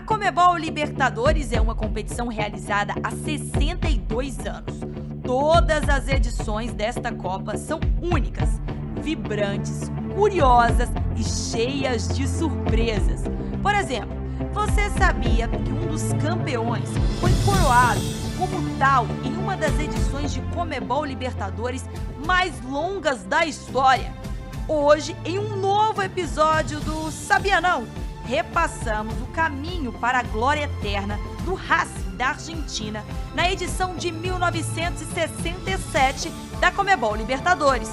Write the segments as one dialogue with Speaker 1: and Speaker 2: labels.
Speaker 1: A Comebol Libertadores é uma competição realizada há 62 anos. Todas as edições desta Copa são únicas, vibrantes, curiosas e cheias de surpresas. Por exemplo, você sabia que um dos campeões foi coroado como tal em uma das edições de Comebol Libertadores mais longas da história? Hoje, em um novo episódio do Sabia Não, repassamos o caminho para a glória eterna do Racing da Argentina na edição de 1967 da Comebol Libertadores.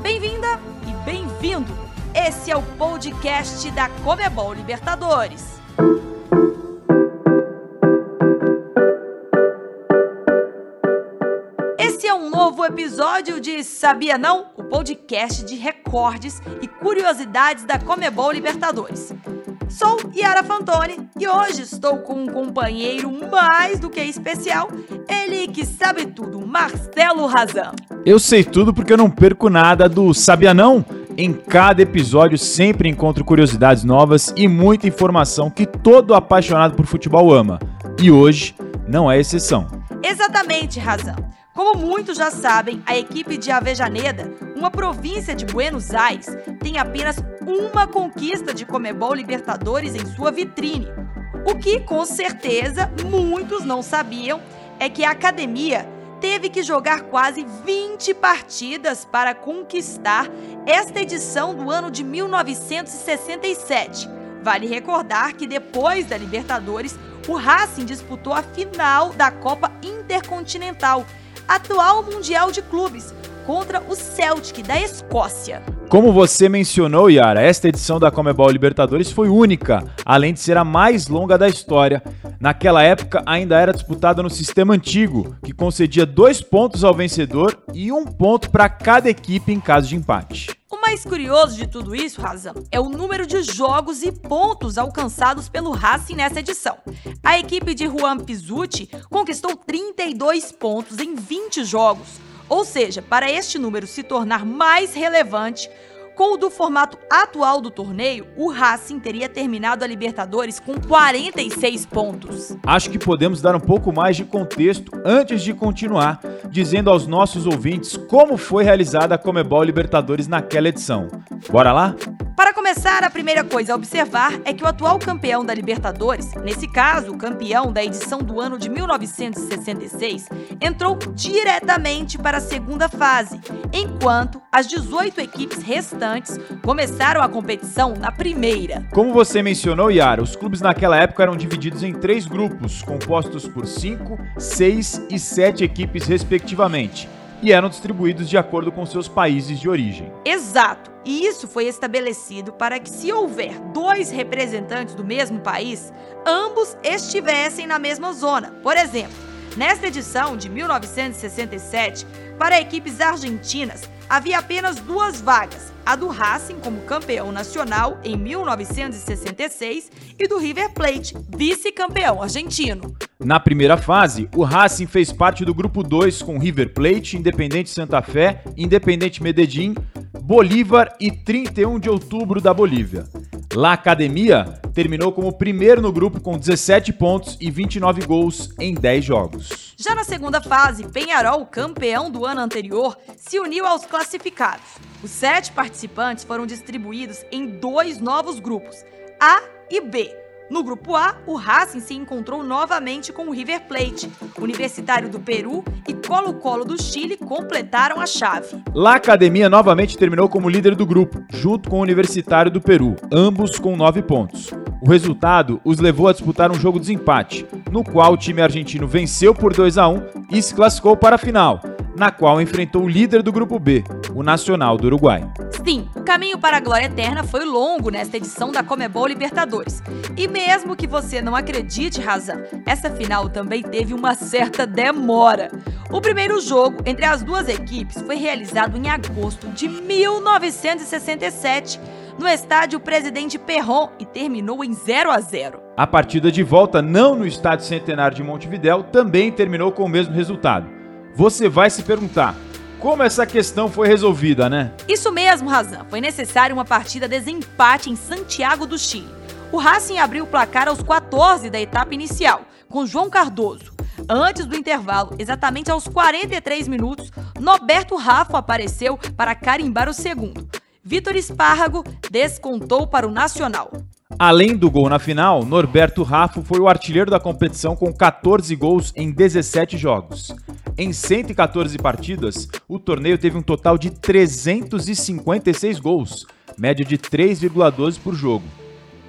Speaker 1: Bem-vinda e bem-vindo! Esse é o podcast da Comebol Libertadores. Esse é um novo episódio de Sabia Não? O podcast de recordes e curiosidades da Comebol Libertadores. Sou Yara Fantoni e hoje estou com um companheiro mais do que especial, ele que sabe tudo, Marcelo Razan.
Speaker 2: Eu sei tudo porque eu não perco nada do Sabia Não? Em cada episódio sempre encontro curiosidades novas e muita informação que todo apaixonado por futebol ama. E hoje não é exceção.
Speaker 1: Exatamente, Razan. Como muitos já sabem, a equipe de Avejaneda, uma província de Buenos Aires, tem apenas uma conquista de Comebol Libertadores em sua vitrine. O que, com certeza, muitos não sabiam é que a academia teve que jogar quase 20 partidas para conquistar esta edição do ano de 1967. Vale recordar que depois da Libertadores, o Racing disputou a final da Copa Intercontinental atual Mundial de Clubes, contra o Celtic da Escócia.
Speaker 2: Como você mencionou, Yara, esta edição da Comebol Libertadores foi única, além de ser a mais longa da história. Naquela época, ainda era disputada no sistema antigo, que concedia dois pontos ao vencedor e um ponto para cada equipe em caso de empate.
Speaker 1: O mais curioso de tudo isso, Razão, é o número de jogos e pontos alcançados pelo Racing nessa edição. A equipe de Juan Pizzuti conquistou 32 pontos em 20 jogos, ou seja, para este número se tornar mais relevante, com o do formato atual do torneio, o Racing teria terminado a Libertadores com 46 pontos.
Speaker 2: Acho que podemos dar um pouco mais de contexto antes de continuar, dizendo aos nossos ouvintes como foi realizada a Comebol Libertadores naquela edição. Bora lá?
Speaker 1: Para começar, a primeira coisa a observar é que o atual campeão da Libertadores, nesse caso, o campeão da edição do ano de 1966, entrou diretamente para a segunda fase, enquanto as 18 equipes restantes começaram a competição na primeira.
Speaker 2: Como você mencionou, Yara, os clubes naquela época eram divididos em três grupos, compostos por 5, 6 e 7 equipes, respectivamente e eram distribuídos de acordo com seus países de origem.
Speaker 1: Exato. E isso foi estabelecido para que, se houver dois representantes do mesmo país, ambos estivessem na mesma zona. Por exemplo, nesta edição de 1967, para equipes argentinas, havia apenas duas vagas, a do Racing como campeão nacional em 1966 e do River Plate, vice-campeão argentino.
Speaker 2: Na primeira fase, o Racing fez parte do grupo 2 com River Plate, Independente Santa Fé, Independente Medellín, Bolívar e 31 de outubro da Bolívia. La Academia terminou como primeiro no grupo com 17 pontos e 29 gols em 10 jogos.
Speaker 1: Já na segunda fase, Penharol, campeão do ano anterior, se uniu aos classificados. Os sete participantes foram distribuídos em dois novos grupos, A e B. No grupo A, o Racing se encontrou novamente com o River Plate. Universitário do Peru e Colo-Colo do Chile completaram a chave.
Speaker 2: La Academia novamente terminou como líder do grupo, junto com o Universitário do Peru, ambos com nove pontos. O resultado os levou a disputar um jogo de empate, no qual o time argentino venceu por 2 a 1 e se classificou para a final, na qual enfrentou o líder do grupo B, o Nacional do Uruguai.
Speaker 1: Sim, o caminho para a glória eterna foi longo nesta edição da Comebol Libertadores. E mesmo que você não acredite, Razan, essa final também teve uma certa demora. O primeiro jogo entre as duas equipes foi realizado em agosto de 1967 no estádio Presidente Perron e terminou em 0 a 0.
Speaker 2: A partida de volta, não no estádio Centenário de Montevidéu, também terminou com o mesmo resultado. Você vai se perguntar: como essa questão foi resolvida, né?
Speaker 1: Isso mesmo, Razan. Foi necessária uma partida desempate em Santiago do Chile. O Racing abriu o placar aos 14 da etapa inicial, com João Cardoso. Antes do intervalo, exatamente aos 43 minutos, Noberto Rafa apareceu para carimbar o segundo. Vitor Espárrago descontou para o Nacional.
Speaker 2: Além do gol na final, Norberto Raffo foi o artilheiro da competição com 14 gols em 17 jogos. Em 114 partidas, o torneio teve um total de 356 gols, média de 3,12 por jogo.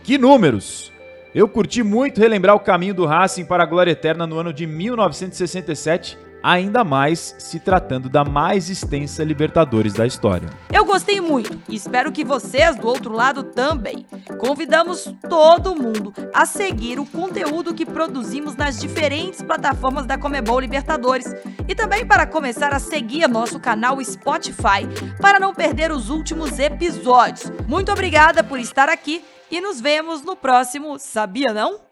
Speaker 2: Que números! Eu curti muito relembrar o caminho do Racing para a glória eterna no ano de 1967 ainda mais se tratando da mais extensa Libertadores da história.
Speaker 1: Eu gostei muito e espero que vocês do outro lado também. Convidamos todo mundo a seguir o conteúdo que produzimos nas diferentes plataformas da Comebol Libertadores e também para começar a seguir nosso canal Spotify para não perder os últimos episódios. Muito obrigada por estar aqui e nos vemos no próximo Sabia Não?